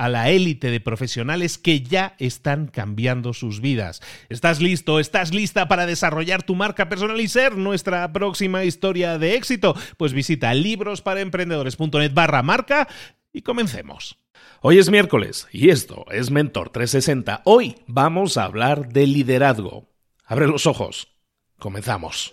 a la élite de profesionales que ya están cambiando sus vidas. ¿Estás listo? ¿Estás lista para desarrollar tu marca personal y ser nuestra próxima historia de éxito? Pues visita librosparaemprendedores.net barra marca y comencemos. Hoy es miércoles y esto es Mentor 360. Hoy vamos a hablar de liderazgo. Abre los ojos. Comenzamos.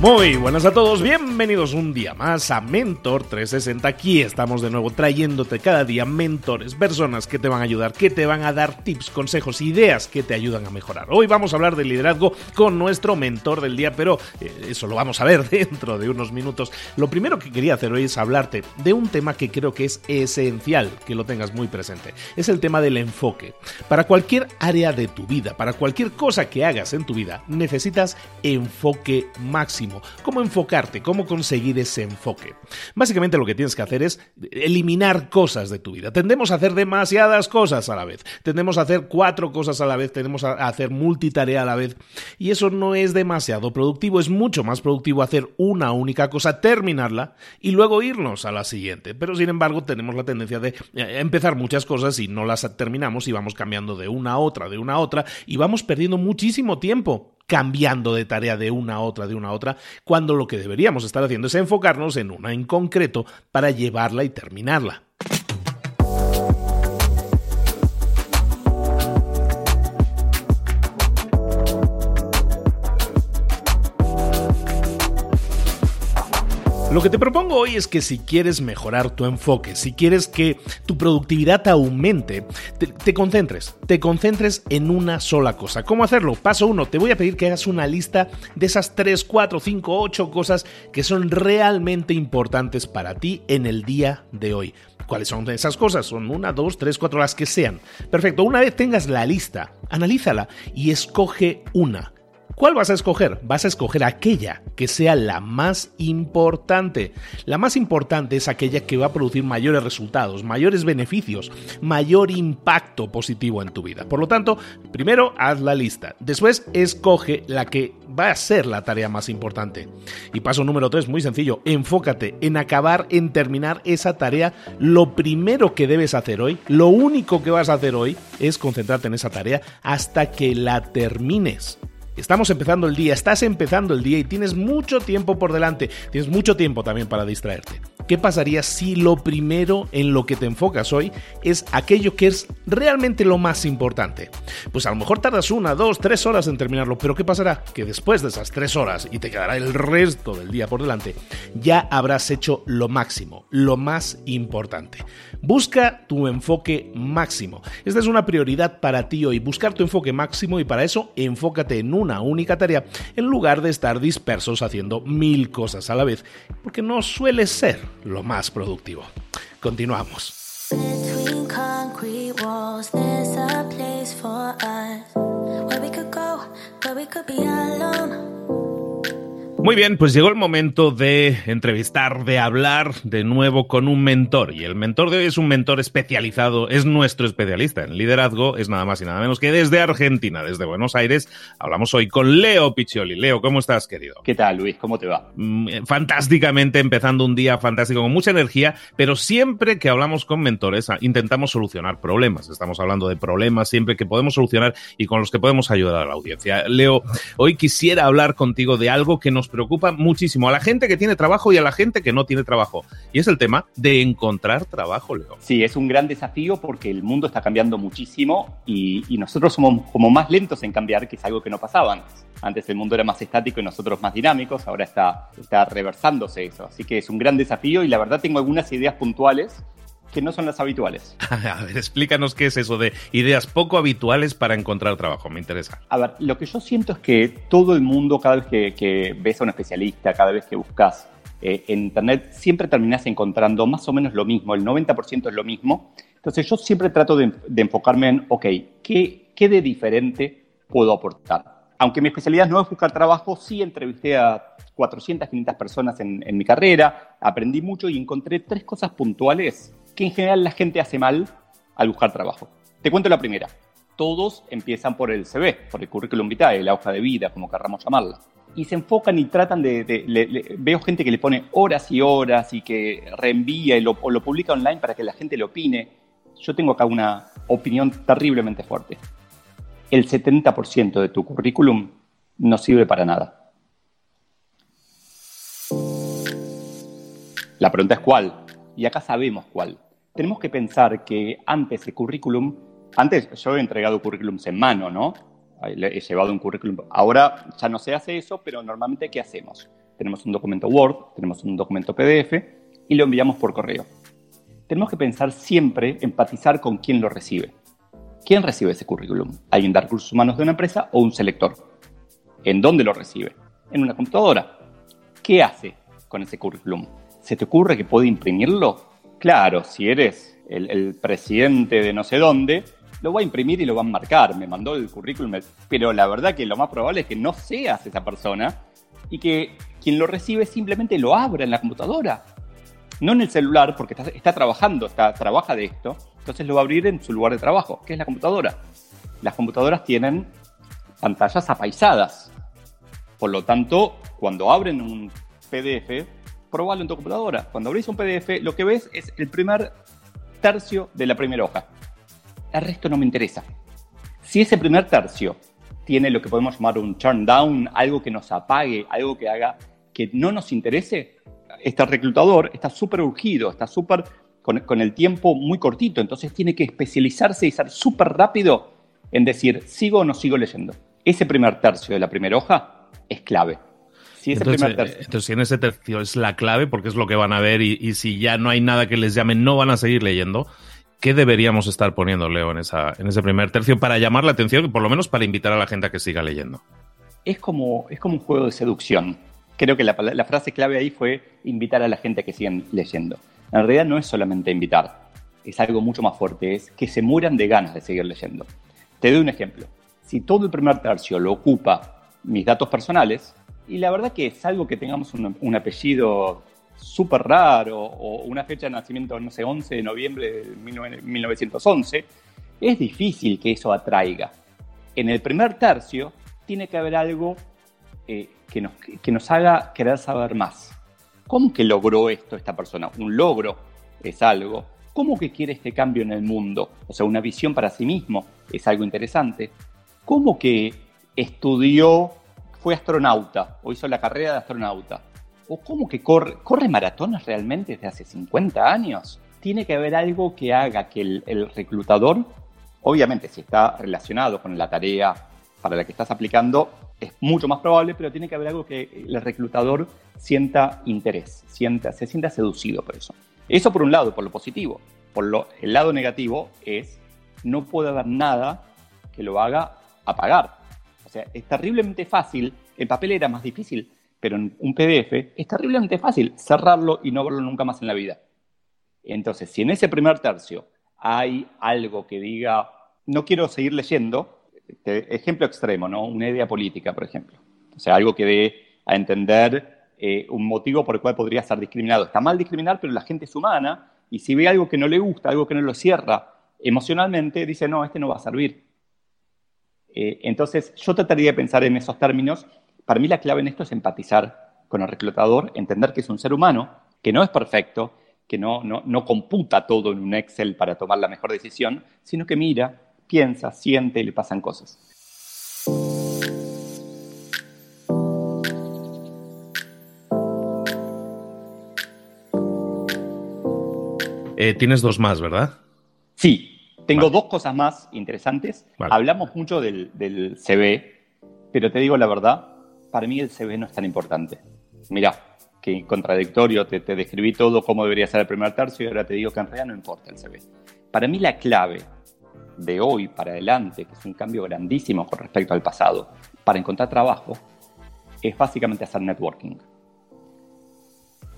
Muy buenas a todos, bienvenidos un día más a Mentor 360. Aquí estamos de nuevo trayéndote cada día mentores, personas que te van a ayudar, que te van a dar tips, consejos, ideas que te ayudan a mejorar. Hoy vamos a hablar de liderazgo con nuestro mentor del día, pero eh, eso lo vamos a ver dentro de unos minutos. Lo primero que quería hacer hoy es hablarte de un tema que creo que es esencial que lo tengas muy presente. Es el tema del enfoque. Para cualquier área de tu vida, para cualquier cosa que hagas en tu vida, necesitas enfoque máximo cómo enfocarte, cómo conseguir ese enfoque. Básicamente lo que tienes que hacer es eliminar cosas de tu vida. Tendemos a hacer demasiadas cosas a la vez. Tendemos a hacer cuatro cosas a la vez, tenemos a hacer multitarea a la vez y eso no es demasiado productivo. Es mucho más productivo hacer una única cosa, terminarla y luego irnos a la siguiente. Pero sin embargo tenemos la tendencia de eh, empezar muchas cosas y no las terminamos y vamos cambiando de una a otra, de una a otra y vamos perdiendo muchísimo tiempo cambiando de tarea de una a otra, de una a otra, cuando lo que deberíamos estar haciendo es enfocarnos en una en concreto para llevarla y terminarla. Lo que te propongo hoy es que si quieres mejorar tu enfoque, si quieres que tu productividad aumente, te, concentres, te concentres en una sola cosa. ¿Cómo hacerlo? Paso uno, te voy a pedir que hagas una lista de esas 3, 4, 5, 8 cosas que son realmente importantes para ti en el día de hoy. ¿Cuáles son esas cosas? Son una, dos, tres, cuatro, las que sean. Perfecto, una vez tengas la lista, analízala y escoge una ¿Cuál vas a escoger? Vas a escoger aquella que sea la más importante. La más importante es aquella que va a producir mayores resultados, mayores beneficios, mayor impacto positivo en tu vida. Por lo tanto, primero haz la lista. Después escoge la que va a ser la tarea más importante. Y paso número 3, muy sencillo, enfócate en acabar, en terminar esa tarea. Lo primero que debes hacer hoy, lo único que vas a hacer hoy es concentrarte en esa tarea hasta que la termines. Estamos empezando el día, estás empezando el día y tienes mucho tiempo por delante, tienes mucho tiempo también para distraerte. ¿Qué pasaría si lo primero en lo que te enfocas hoy es aquello que es realmente lo más importante? Pues a lo mejor tardas una, dos, tres horas en terminarlo, pero ¿qué pasará? Que después de esas tres horas y te quedará el resto del día por delante, ya habrás hecho lo máximo, lo más importante. Busca tu enfoque máximo. Esta es una prioridad para ti hoy, buscar tu enfoque máximo y para eso enfócate en una única tarea en lugar de estar dispersos haciendo mil cosas a la vez, porque no suele ser lo más productivo. Continuamos. Muy bien, pues llegó el momento de entrevistar, de hablar de nuevo con un mentor. Y el mentor de hoy es un mentor especializado, es nuestro especialista en liderazgo, es nada más y nada menos que desde Argentina, desde Buenos Aires. Hablamos hoy con Leo Piccioli. Leo, ¿cómo estás, querido? ¿Qué tal, Luis? ¿Cómo te va? Mm, eh, fantásticamente, empezando un día fantástico, con mucha energía, pero siempre que hablamos con mentores ah, intentamos solucionar problemas. Estamos hablando de problemas siempre que podemos solucionar y con los que podemos ayudar a la audiencia. Leo, hoy quisiera hablar contigo de algo que nos preocupa muchísimo a la gente que tiene trabajo y a la gente que no tiene trabajo. Y es el tema de encontrar trabajo, Leo. Sí, es un gran desafío porque el mundo está cambiando muchísimo y, nosotros somos como más lentos en cambiar, que es algo que no pasaba antes. Antes el mundo era más estático y nosotros más dinámicos, ahora está, está reversándose eso. Así que es un gran desafío y la verdad tengo algunas ideas puntuales que no son las habituales. A ver, explícanos qué es eso de ideas poco habituales para encontrar trabajo, me interesa. A ver, lo que yo siento es que todo el mundo, cada vez que, ves a un especialista, cada vez que buscas eh, en Internet, siempre terminas encontrando más o menos lo mismo, el 90% es lo mismo. Entonces yo siempre trato de, enfocarme en, ok, ¿qué, ¿qué de diferente puedo aportar? Aunque mi especialidad no es buscar trabajo, sí entrevisté a 400, 500 personas en, en mi carrera, aprendí mucho y encontré tres cosas puntuales que en general la gente hace mal al buscar trabajo. Te cuento la primera. Todos empiezan por el CV, por el currículum vitae, la hoja de vida, como querramos llamarla. Y se enfocan y tratan de... veo gente que le pone horas y horas y que reenvía y o lo publica online para que la gente le opine. Yo tengo acá una opinión terriblemente fuerte. El 70% de tu currículum no sirve para nada. La pregunta es cuál y acá sabemos cuál. Tenemos que pensar que antes el currículum, antes yo he entregado currículums en mano, ¿no? He llevado un currículum. Ahora ya no se hace eso, pero normalmente ¿qué hacemos? Tenemos un documento Word, tenemos un documento PDF y lo enviamos por correo. Tenemos que pensar siempre, empatizar con quién lo recibe. ¿Quién recibe ese currículum? ¿Alguien de recursos humanos de una empresa o un selector? ¿En dónde lo recibe? En una computadora. ¿Qué hace con ese currículum? ¿Se te ocurre que puede imprimirlo? Claro, si eres el, presidente de no sé dónde, lo va a imprimir y lo va a marcar. Me mandó el currículum, pero la verdad que lo más probable es que no seas esa persona y que quien lo recibe simplemente lo abra en la computadora. No en el celular, porque está, trabajando, está, trabaja de esto, entonces lo va a abrir en su lugar de trabajo, que es la computadora. Las computadoras tienen pantallas apaisadas. Por lo tanto, cuando abren un PDF, probalo en tu computadora. Cuando abrís un PDF, lo que ves es el primer tercio de la primera hoja. El resto no me interesa. Si ese primer tercio tiene lo que podemos llamar un turn down, algo que nos apague, algo que haga que no nos interese, este reclutador está súper urgido, está súper con, con, el tiempo muy cortito, entonces tiene que especializarse y ser súper rápido en decir, sigo o no sigo leyendo. Ese primer tercio de la primera hoja es clave. Si entonces, si en ese tercio es la clave, porque es lo que van a ver, y, si ya no hay nada que les llame, no van a seguir leyendo, ¿qué deberíamos estar poniendo, Leo, en, esa, en ese primer tercio para llamar la atención, por lo menos para invitar a la gente a que siga leyendo? Es como, es como un juego de seducción. Creo que la, la frase clave ahí fue invitar a la gente a que sigan leyendo. En realidad no es solamente invitar, es algo mucho más fuerte, es que se mueran de ganas de seguir leyendo. Te doy un ejemplo. Si todo el primer tercio lo ocupa mis datos personales, y la verdad que es algo que tengamos un, apellido súper raro o una fecha de nacimiento, no sé, 11 de noviembre de 1911, es difícil que eso atraiga. En el primer tercio tiene que haber algo eh, que, nos, que nos haga querer saber más. ¿Cómo que logró esto esta persona? Un logro es algo. ¿Cómo que quiere este cambio en el mundo? O sea, una visión para sí mismo es algo interesante. ¿Cómo que estudió, fue astronauta o hizo la carrera de astronauta? ¿O cómo que corre, corre maratones realmente desde hace 50 años? Tiene que haber algo que haga que el, el reclutador, obviamente si está relacionado con la tarea para la que estás aplicando, es mucho más probable, pero tiene que haber algo que el reclutador sienta interés, sienta, se sienta seducido por eso. Eso por un lado, por lo positivo. Por lo, el lado negativo es, no puede haber nada que lo haga apagar. O sea, es terriblemente fácil, el papel era más difícil, pero en un PDF es terriblemente fácil cerrarlo y no verlo nunca más en la vida. Entonces, si en ese primer tercio hay algo que diga, no quiero seguir leyendo, ejemplo extremo, ¿no? Una idea política, por ejemplo. O sea, algo que dé a entender eh, un motivo por el cual podría ser discriminado. Está mal discriminar, pero la gente es humana y si ve algo que no le gusta, algo que no lo cierra emocionalmente, dice, no, este no va a servir. Eh, entonces, yo trataría de pensar en esos términos. Para mí la clave en esto es empatizar con el reclutador, entender que es un ser humano, que no es perfecto, que no, no, no computa todo en un Excel para tomar la mejor decisión, sino que mira, piensa, siente y le pasan cosas. Eh, tienes dos más, ¿verdad? Sí, tengo dos cosas más interesantes. Hablamos mucho del, CV, pero te digo la verdad, para mí el CV no es tan importante. Mira, que contradictorio, te, te, describí todo cómo debería ser el primer tercio y ahora te digo que en realidad no importa el CV. Para mí la clave de hoy para adelante, que es un cambio grandísimo con respecto al pasado, para encontrar trabajo, es básicamente hacer networking.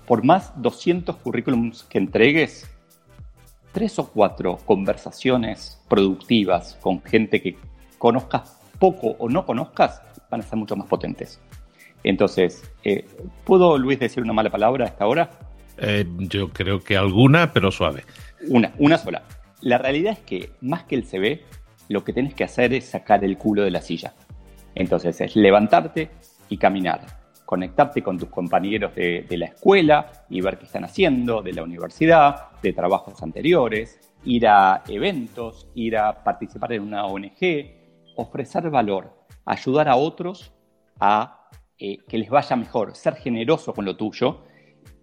Por más 200 currículums que entregues, tres o cuatro conversaciones productivas con gente que conozcas poco o no conozcas van a ser mucho más potentes. Entonces, eh, ¿puedo, Luis, decir una mala palabra a esta hora? Eh, yo creo que alguna, pero suave. Una, una sola. La realidad es que más que el CV, lo que tienes que hacer es sacar el culo de la silla. Entonces es levantarte y caminar conectarte con tus compañeros de, la escuela y ver qué están haciendo, de la universidad, de trabajos anteriores, ir a eventos, ir a participar en una ONG, ofrecer valor, ayudar a otros a eh, que les vaya mejor, ser generoso con lo tuyo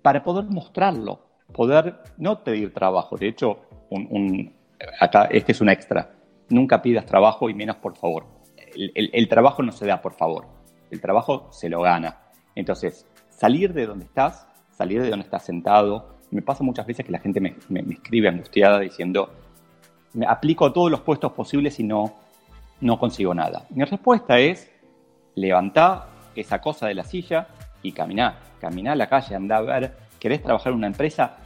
para poder mostrarlo, poder no pedir trabajo. De hecho, acá este es un extra. Nunca pidas trabajo y menos por favor. el trabajo no se da por favor. El trabajo se lo gana. Entonces, salir de donde estás, salir de donde estás sentado. Me pasa muchas veces que la gente me, escribe angustiada diciendo, me aplico a todos los puestos posibles y no, no consigo nada. Mi respuesta es, levantá esa cosa de la silla y caminá. Caminá a la calle, anda a ver, ¿querés trabajar en una empresa?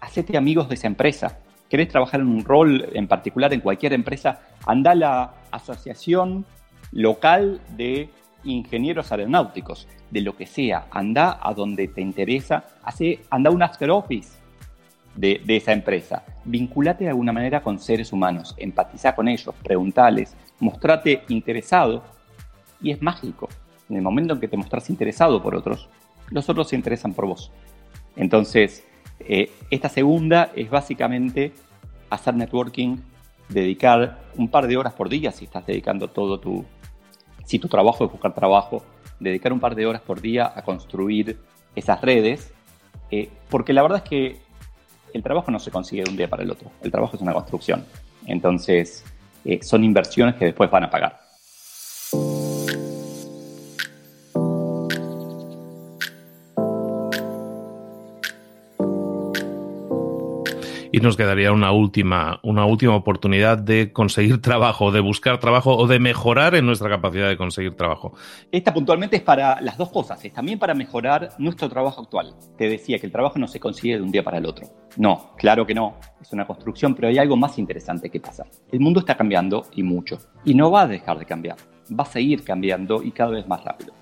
Hacete amigos de esa empresa. ¿Querés trabajar en un rol en particular en cualquier empresa? Anda a la asociación local de ingenieros aeronáuticos, de lo que sea, anda a donde te interesa, hace, anda un after office de, esa empresa, vinculate de alguna manera con seres humanos, empatiza con ellos, preguntales, mostrate interesado. Y es mágico. En el momento en que te mostras interesado por otros, los otros se interesan por vos. Entonces, eh, esta segunda es básicamente hacer networking, dedicar un par de horas por día si estás dedicando todo tu, si tu trabajo es buscar trabajo, dedicar un par de horas por día a construir esas redes, eh, porque la verdad es que el trabajo no se consigue de un día para el otro, el trabajo es una construcción, entonces eh, son inversiones que después van a pagar. Nos quedaría una última, una última oportunidad de conseguir trabajo, de buscar trabajo o de mejorar en nuestra capacidad de conseguir trabajo. Esta puntualmente es para las dos cosas, es también para mejorar nuestro trabajo actual. Te decía que el trabajo no se consigue de un día para el otro. No, claro que no, es una construcción, pero hay algo más interesante que pasa. El mundo está cambiando y mucho, y no va a dejar de cambiar, va a seguir cambiando y cada vez más rápido.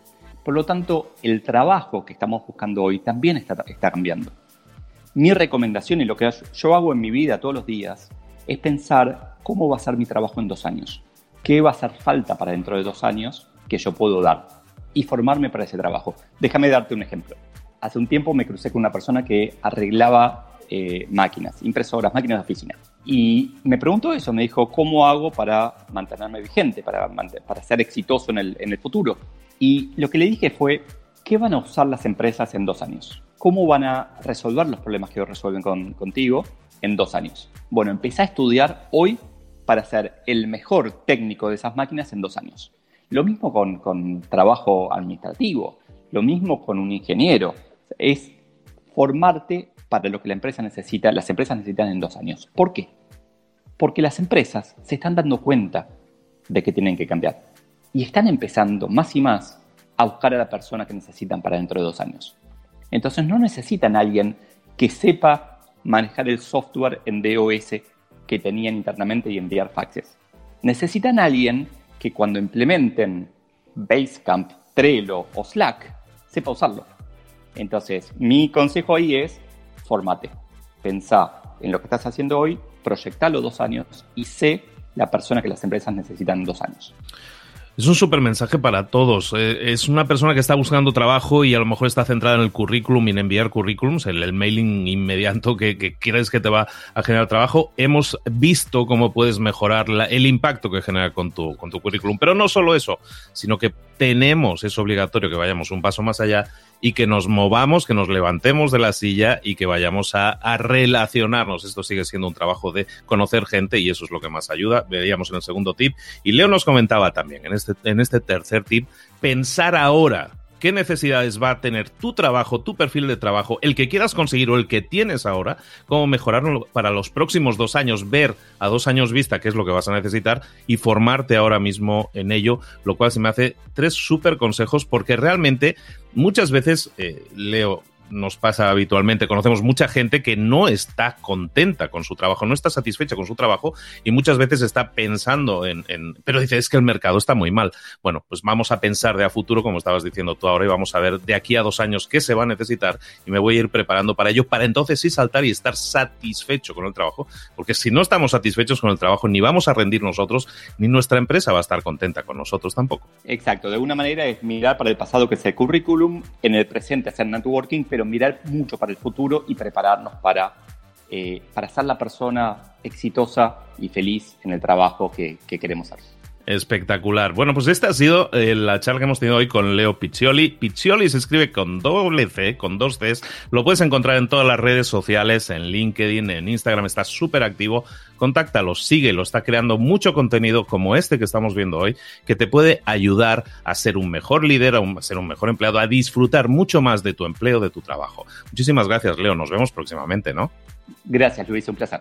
Por lo tanto, el trabajo que estamos buscando hoy también está, está cambiando mi recomendación y lo que yo hago en mi vida todos los días es pensar cómo va a ser mi trabajo en dos años, qué va a hacer falta para dentro de dos años que yo puedo dar y formarme para ese trabajo. Déjame darte un ejemplo. Hace un tiempo me crucé con una persona que arreglaba eh, máquinas, impresoras, máquinas de oficina. Y me preguntó eso, me dijo, ¿cómo hago para mantenerme vigente, para, para ser exitoso en el, en el futuro? Y lo que le dije fue, ¿qué van a usar las empresas en dos años? ¿Cómo van a resolver los problemas que resuelven contigo en dos años? Bueno, empecé a estudiar hoy para ser el mejor técnico de esas máquinas en dos años. Lo mismo con, trabajo administrativo, lo mismo con un ingeniero. Es formarte para lo que la empresa necesita, las empresas necesitan en dos años. ¿Por qué? Porque las empresas se están dando cuenta de que tienen que cambiar y están empezando más y más a buscar a la persona que necesitan para dentro de dos años. Entonces no necesitan a alguien que sepa manejar el software en DOS que tenían internamente y enviar faxes. Necesitan a alguien que cuando implementen Basecamp, Trello o Slack, sepa usarlo. Entonces, mi consejo ahí es formate. Pensá en lo que estás haciendo hoy, proyectalo dos años y sé la persona que las empresas necesitan en dos años. Es un súper mensaje para todos. Eh, es una persona que está buscando trabajo y a lo mejor está centrada en el currículum y en enviar currículums, el, mailing inmediato que, que, crees que te va a generar trabajo. Hemos visto cómo puedes mejorar el impacto que genera con tu, con tu currículum. Pero no solo eso, sino que tenemos, es obligatorio que vayamos un paso más allá y que nos movamos, que nos levantemos de la silla y que vayamos a, relacionarnos. Esto sigue siendo un trabajo de conocer gente y eso es lo que más ayuda. Veíamos en el segundo tip. Y Leo nos comentaba también en este, en este tercer tip, pensar ahora qué necesidades va a tener tu trabajo, tu perfil de trabajo, el que quieras conseguir o el que tienes ahora, cómo mejorarlo para los próximos dos años, ver a dos años vista qué es lo que vas a necesitar y formarte ahora mismo en ello, lo cual se me hace tres súper consejos porque realmente muchas veces, eh, Leo, nos pasa habitualmente. Conocemos mucha gente que no está contenta con su trabajo, no está satisfecha con su trabajo y muchas veces está pensando en, pero dice, es que el mercado está muy mal. Bueno, pues vamos a pensar de a futuro, como estabas diciendo tú ahora, y vamos a ver de aquí a dos años qué se va a necesitar y me voy a ir preparando para ello, para entonces sí saltar y estar satisfecho con el trabajo, porque si no estamos satisfechos con el trabajo, ni vamos a rendir nosotros, ni nuestra empresa va a estar contenta con nosotros tampoco. Exacto, de alguna manera es mirar para el pasado que es el currículum, en el presente hacer networking, pero mirar mucho para el futuro y prepararnos para, eh, para ser la persona exitosa y feliz en el trabajo que, queremos hacer. Espectacular. Bueno, pues esta ha sido eh, la charla que hemos tenido hoy con Leo Piccioli. Piccioli se escribe con doble C, con dos Cs. Lo puedes encontrar en todas las redes sociales, en LinkedIn, en Instagram, está súper activo. Contáctalo, síguelo, está creando mucho contenido como este que estamos viendo hoy, que te puede ayudar a ser un mejor líder, a, ser un mejor empleado, a disfrutar mucho más de tu empleo, de tu trabajo. Muchísimas gracias, Leo. Nos vemos próximamente, ¿no? Gracias, Luis, un placer.